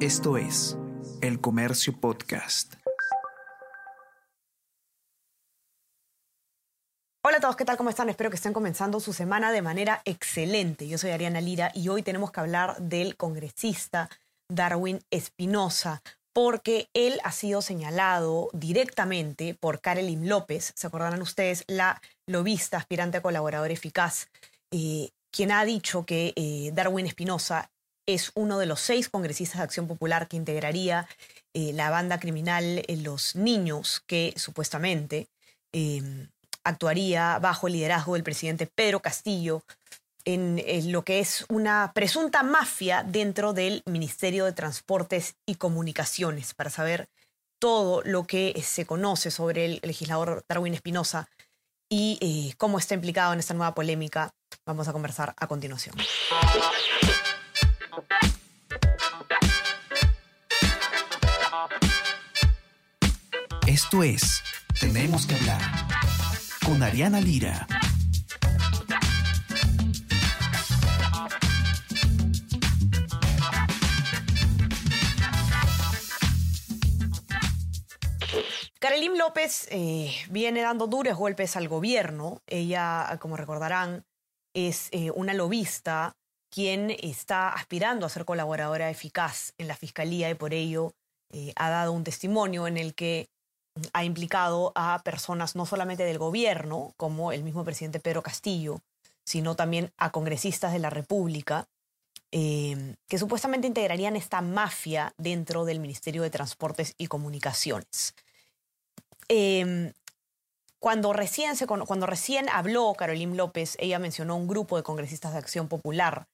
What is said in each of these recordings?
Esto es El Comercio Podcast. Hola a todos, ¿qué tal? ¿Cómo están? Espero que estén comenzando su semana de manera excelente. Yo soy Ariana Lira y hoy tenemos que hablar del congresista Darwin Espinosa, porque él ha sido señalado directamente por Karelin López, se acordarán ustedes, la lobista aspirante a colaborador eficaz, eh, quien ha dicho que eh, Darwin Espinosa es uno de los seis congresistas de Acción Popular que integraría eh, la banda criminal Los Niños, que supuestamente actuaría bajo el liderazgo del presidente Pedro Castillo en, lo que es una presunta mafia dentro del Ministerio de Transportes y Comunicaciones, para saber todo lo que se conoce sobre el legislador Darwin Espinosa y eh, cómo está implicado en esta nueva polémica, vamos a conversar a continuación. Esto es Tenemos que hablar con Ariana Lira. Karelim López eh, viene dando duros golpes al gobierno. Ella, como recordarán, es eh, una lobista quien está aspirando a ser colaboradora eficaz en la fiscalía y por ello eh, ha dado un testimonio en el que ha implicado a personas no solamente del gobierno, como el mismo presidente Pedro Castillo, sino también a congresistas de la República, que supuestamente integrarían esta mafia dentro del Ministerio de Transportes y Comunicaciones. Em, cuando, recién se, cuando recién habló Carolín López, ella mencionó un grupo de congresistas de Acción Popular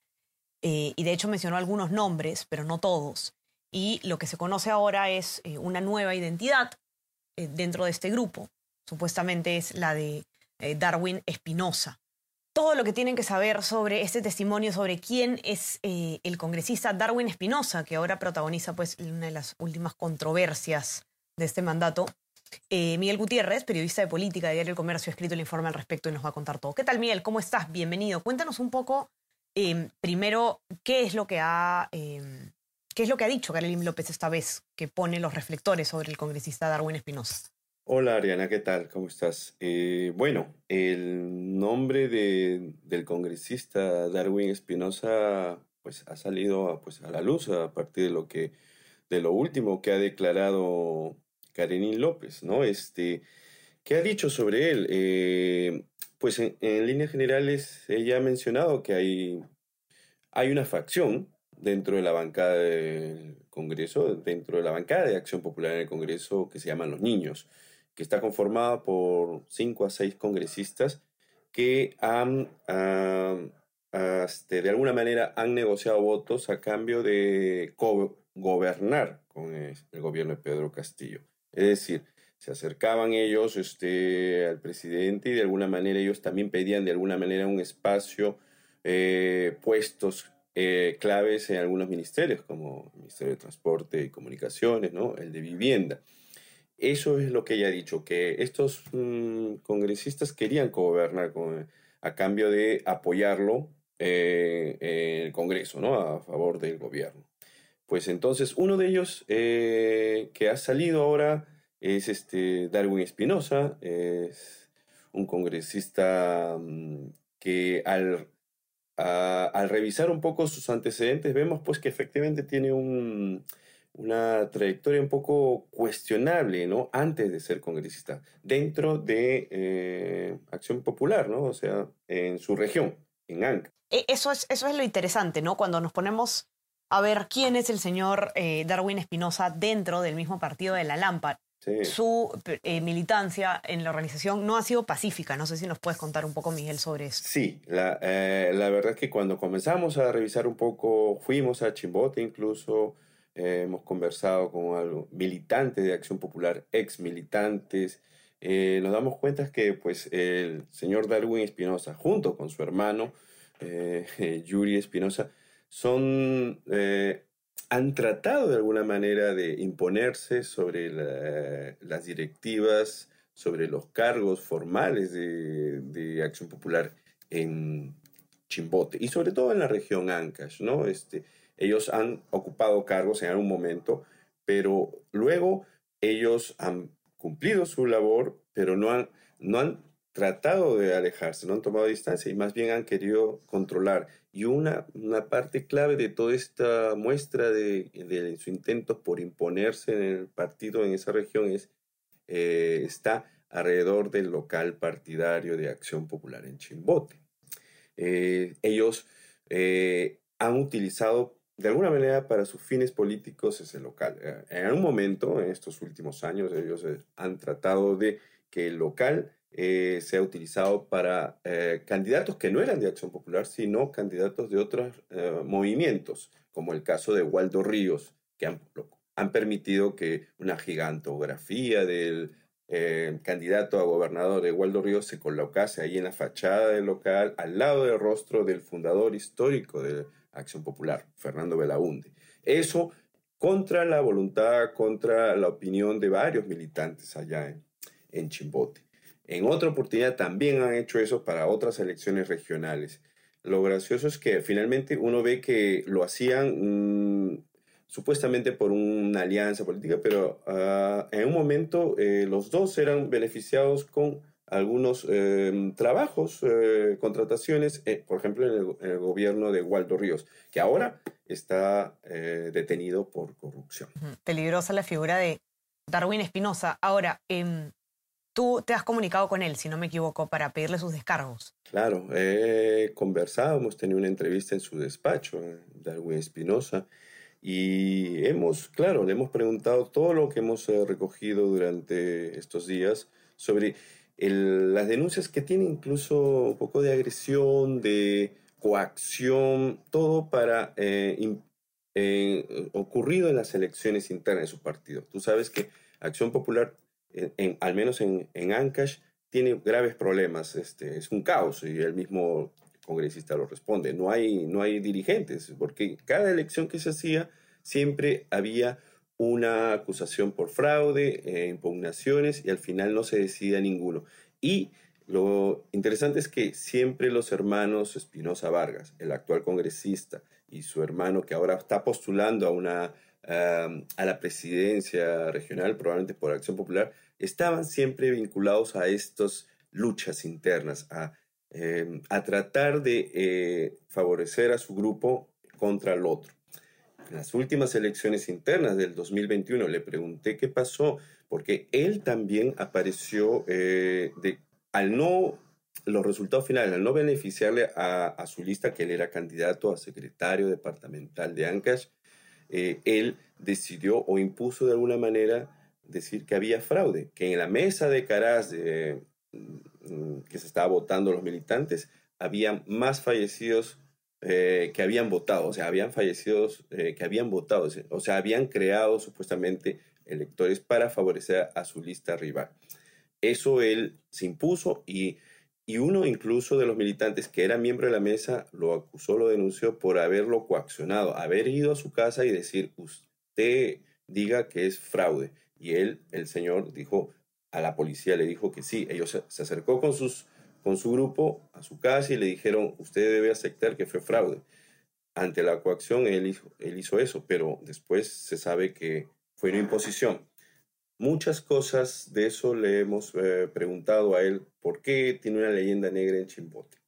eh, y de hecho mencionó algunos nombres, pero no todos. Y lo que se conoce ahora es eh, una nueva identidad eh, dentro de este grupo. Supuestamente es la de Darwin Espinosa. Todo lo que tienen que saber sobre este testimonio, sobre quién es el congresista Darwin Espinosa, que ahora protagoniza pues, una de las últimas controversias de este mandato, Miguel Gutiérrez, periodista de política de Diario El Comercio, ha escrito el informe al respecto y nos va a contar todo. ¿Qué tal, Miguel? ¿Cómo estás? Bienvenido. Cuéntanos un poco, em, primero, qué es lo que ha... Em, ¿Qué es lo que ha dicho Carolín López esta vez que pone los reflectores sobre el congresista Darwin Espinosa? Hola Ariana, ¿qué tal? ¿Cómo estás? Eh, bueno, el nombre del congresista Darwin Espinosa pues, ha salido pues, a la luz a partir de lo, que, de lo último que ha declarado Karenín López, ¿no? Este, ¿Qué ha dicho sobre él? Eh, pues en, líneas generales ella ha mencionado que hay, hay una facción dentro de la bancada del Congreso, dentro de la bancada de Acción Popular en el Congreso que se llaman Los Niños, que está conformada por cinco a seis congresistas que han, este, de alguna manera han negociado votos a cambio de gobernar con el gobierno de Pedro Castillo. Es decir, se acercaban ellos este, al presidente y de alguna manera ellos también pedían de alguna manera un espacio, eh, puestos eh, claves en algunos ministerios, como el Ministerio de Transporte y Comunicaciones, ¿no? el de Vivienda. Eso es lo que ella ha dicho, que estos mm, congresistas querían gobernar con, a cambio de apoyarlo eh, en el Congreso, ¿no? a favor del gobierno. Pues entonces uno de ellos eh, que ha salido ahora es este Darwin Espinosa, es un congresista mm, que al, al, revisar un poco sus antecedentes vemos pues que efectivamente tiene una trayectoria un poco cuestionable, ¿no? Antes de ser congresista, dentro de eh, Acción Popular, ¿no? O sea, en su región, en Anca. E, eso es, eso es lo interesante, ¿no? Cuando nos ponemos a ver quién es el señor eh, Darwin Espinosa dentro del mismo partido de la Lámpara. Su eh, militancia en la organización no ha sido pacífica. No sé si nos puedes contar un poco, Miguel, sobre eso. Sí, la, eh, la verdad es que cuando comenzamos a revisar un poco, fuimos a Chimbote incluso, hemos conversado con militantes de Acción Popular, ex militantes. nos damos cuenta que pues, el señor Darwin Espinosa, junto con su hermano, Yuri Espinosa, son, eh, han tratado de alguna manera de imponerse sobre las directivas, sobre los cargos formales de, Acción Popular en Chimbote y sobre todo en la región Ancash, ¿no? Este, ellos han ocupado cargos en algún momento, pero luego ellos han cumplido su labor, pero no han, no han tratado de alejarse, no han tomado distancia y más bien han querido controlar. Y una, una parte clave de toda esta muestra de, de su intento por imponerse en el partido en esa región es, eh, está alrededor del local partidario de Acción Popular en Chimbote. Eh, ellos eh, han utilizado de alguna manera para sus fines políticos ese local. En algún momento, en estos últimos años, ellos han tratado de que el local eh, se ha utilizado para eh, candidatos que no eran de Acción Popular, sino candidatos de otros eh, movimientos, como el caso de Waldo Ríos, que han, permitido que una gigantografía del candidato a gobernador de Waldo Ríos se colocase ahí en la fachada del local, al lado del rostro del fundador histórico de Acción Popular, Fernando Belaunde. Eso contra la voluntad, contra la opinión de varios militantes allá en, en Chimbote. En otra oportunidad también han hecho eso para otras elecciones regionales. Lo gracioso es que finalmente uno ve que lo hacían mm, supuestamente por una alianza política, pero ah, en un momento eh, los dos eran beneficiados con algunos em, trabajos, eh, contrataciones, eh, por ejemplo, en el, gobierno de Waldo Ríos, que ahora está detenido por corrupción. Peligrosa la figura de Darwin Espinosa. Ahora, eh, Tú te has comunicado con él, si no me equivoco, para pedirle sus descargos. Claro, he conversado, hemos tenido una entrevista en su despacho, Darwin Espinosa, y hemos, claro, le hemos preguntado todo lo que hemos eh, recogido durante estos días sobre las denuncias que tiene incluso un poco de agresión, de coacción, todo para eh, eh, ocurrido en las elecciones internas de su partido. Tú sabes que Acción Popular al menos en, en, Ancash, tiene graves problemas. Este, es un caos y el mismo congresista lo responde. No hay, no hay dirigentes, porque cada elección que se hacía siempre había una acusación por fraude, eh, impugnaciones y al final no se decide ninguno. Y lo interesante es que siempre los hermanos Espinosa Vargas, el actual congresista, y su hermano que ahora está postulando a una a la presidencia regional, probablemente por Acción Popular, estaban siempre vinculados a estas luchas internas, a, em, a tratar de eh, favorecer a su grupo contra el otro. En las últimas elecciones internas del 2021 le pregunté qué pasó, porque él también apareció eh, de, al no, los resultados finales, al no beneficiarle a, a, su lista, que él era candidato a secretario departamental de Ancash, eh, él decidió o impuso de alguna manera decir que había fraude, que en la mesa de Caraz de, mm, que se estaba votando los militantes, había más fallecidos eh, que habían votado, o sea, habían fallecidos eh, que habían votado, o sea, habían creado supuestamente electores para favorecer a su lista rival. Eso él se impuso y y uno incluso de los militantes que era miembro de la mesa lo acusó, lo denunció por haberlo coaccionado, haber ido a su casa y decir, usted diga que es fraude. Y él, el señor, dijo, a la policía le dijo que sí. Ellos se, acercó con, sus, con su grupo a su casa y le dijeron, usted debe aceptar que fue fraude. Ante la coacción, él hizo, él hizo eso, pero después se sabe que fue una imposición. Muchas cosas de eso le hemos eh, preguntado a él por qué tiene una leyenda negra en Chimbote.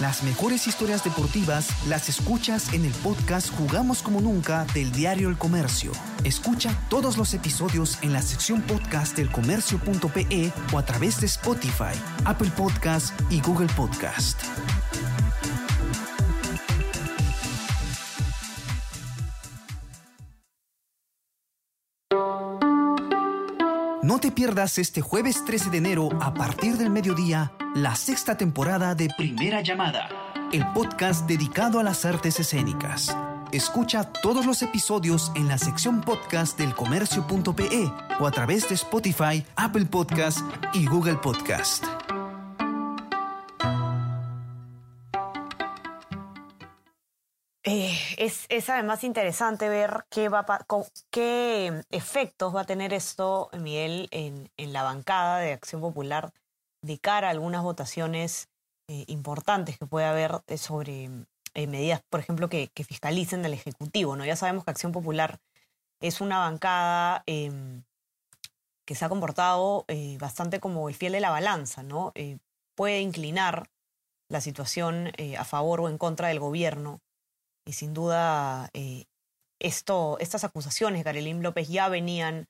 Las mejores historias deportivas las escuchas en el podcast Jugamos como nunca del diario El Comercio. Escucha todos los episodios en la sección podcast del comercio.pe o a través de Spotify, Apple Podcast y Google Podcast. Pierdas este jueves 13 de enero a partir del mediodía la sexta temporada de Primera Llamada, el podcast dedicado a las artes escénicas. Escucha todos los episodios en la sección podcast del comercio.pe o a través de Spotify, Apple Podcast y Google Podcast. Es, es, además interesante ver qué, va, qué efectos va a tener esto, Miguel, en, en, la bancada de Acción Popular de cara a algunas votaciones eh, importantes que puede haber eh, sobre medidas, por ejemplo, que, fiscalicen del Ejecutivo. ¿no? Ya sabemos que Acción Popular es una bancada em, que se ha comportado bastante como el fiel de la balanza, ¿no? puede inclinar la situación a favor o en contra del gobierno. Y sin duda, esto, estas acusaciones de Karelín López ya venían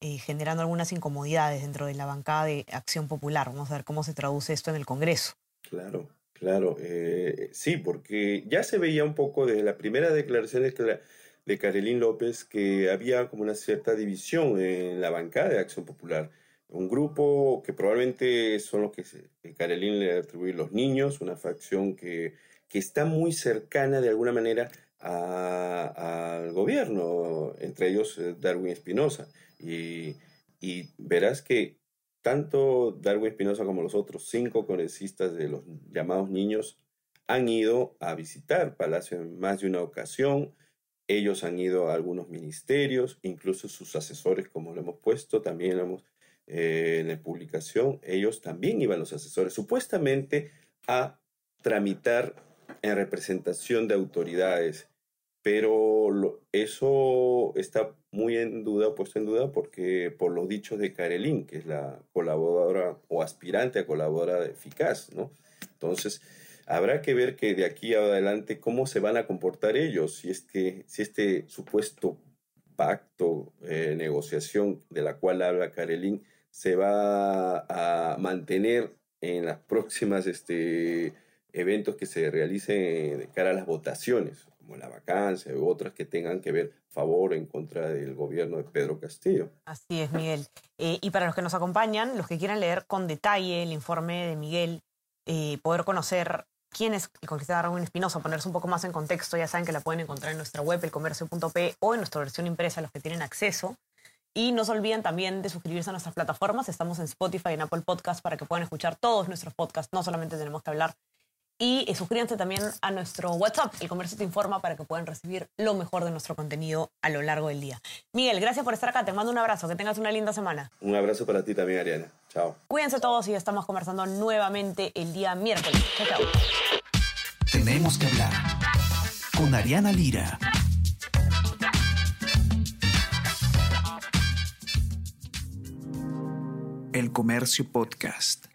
eh, generando algunas incomodidades dentro de la bancada de Acción Popular. Vamos a ver cómo se traduce esto en el Congreso. Claro, claro. Eh, sí, porque ya se veía un poco desde la primera declaración de, de Karelín López que había como una cierta división en la bancada de Acción Popular. Un grupo que probablemente son los que, que le atribuye los niños, una facción que, que está muy cercana de alguna manera al gobierno, entre ellos eh, Darwin Espinosa. Y, verás que tanto Darwin Espinosa como los otros cinco congresistas de los llamados niños han ido a visitar Palacio en más de una ocasión. Ellos han ido a algunos ministerios, incluso sus asesores, como lo hemos puesto, también hemos, eh, en la publicación, ellos también iban los asesores, supuestamente a tramitar en representación de autoridades pero eso está muy en duda, puesto en duda, porque por los dichos de Karelin, que es la colaboradora o aspirante a colaboradora eficaz, ¿no? Entonces, habrá que ver que de aquí adelante cómo se van a comportar ellos, si, es que, si este supuesto pacto, eh, negociación de la cual habla Karelin, se va a mantener en las próximas este, eventos que se realicen de cara a las votaciones como la vacancia u otras que tengan que ver favor en contra del gobierno de Pedro Castillo. Así es, Miguel. Eh, y para los que nos acompañan, los que quieran leer con detalle el informe de Miguel, eh, poder conocer quién es el congresista Raúl Espinosa, ponerse un poco más en contexto, ya saben que la pueden encontrar en nuestra web, elcomercio.p, o en nuestra versión impresa, los que tienen acceso. Y no se olviden también de suscribirse a nuestras plataformas. Estamos en Spotify y en Apple Podcast para que puedan escuchar todos nuestros podcasts. No solamente tenemos que hablar y eh, suscríbanse también a nuestro WhatsApp, El Comercio Te Informa, para que puedan recibir lo mejor de nuestro contenido a lo largo del día. Miguel, gracias por estar acá. Te mando un abrazo. Que tengas una linda semana. Un abrazo para ti también, Ariana. Chao. Cuídense todos y estamos conversando nuevamente el día miércoles. Chao, chao. Tenemos que hablar con Ariana Lira. El Comercio Podcast.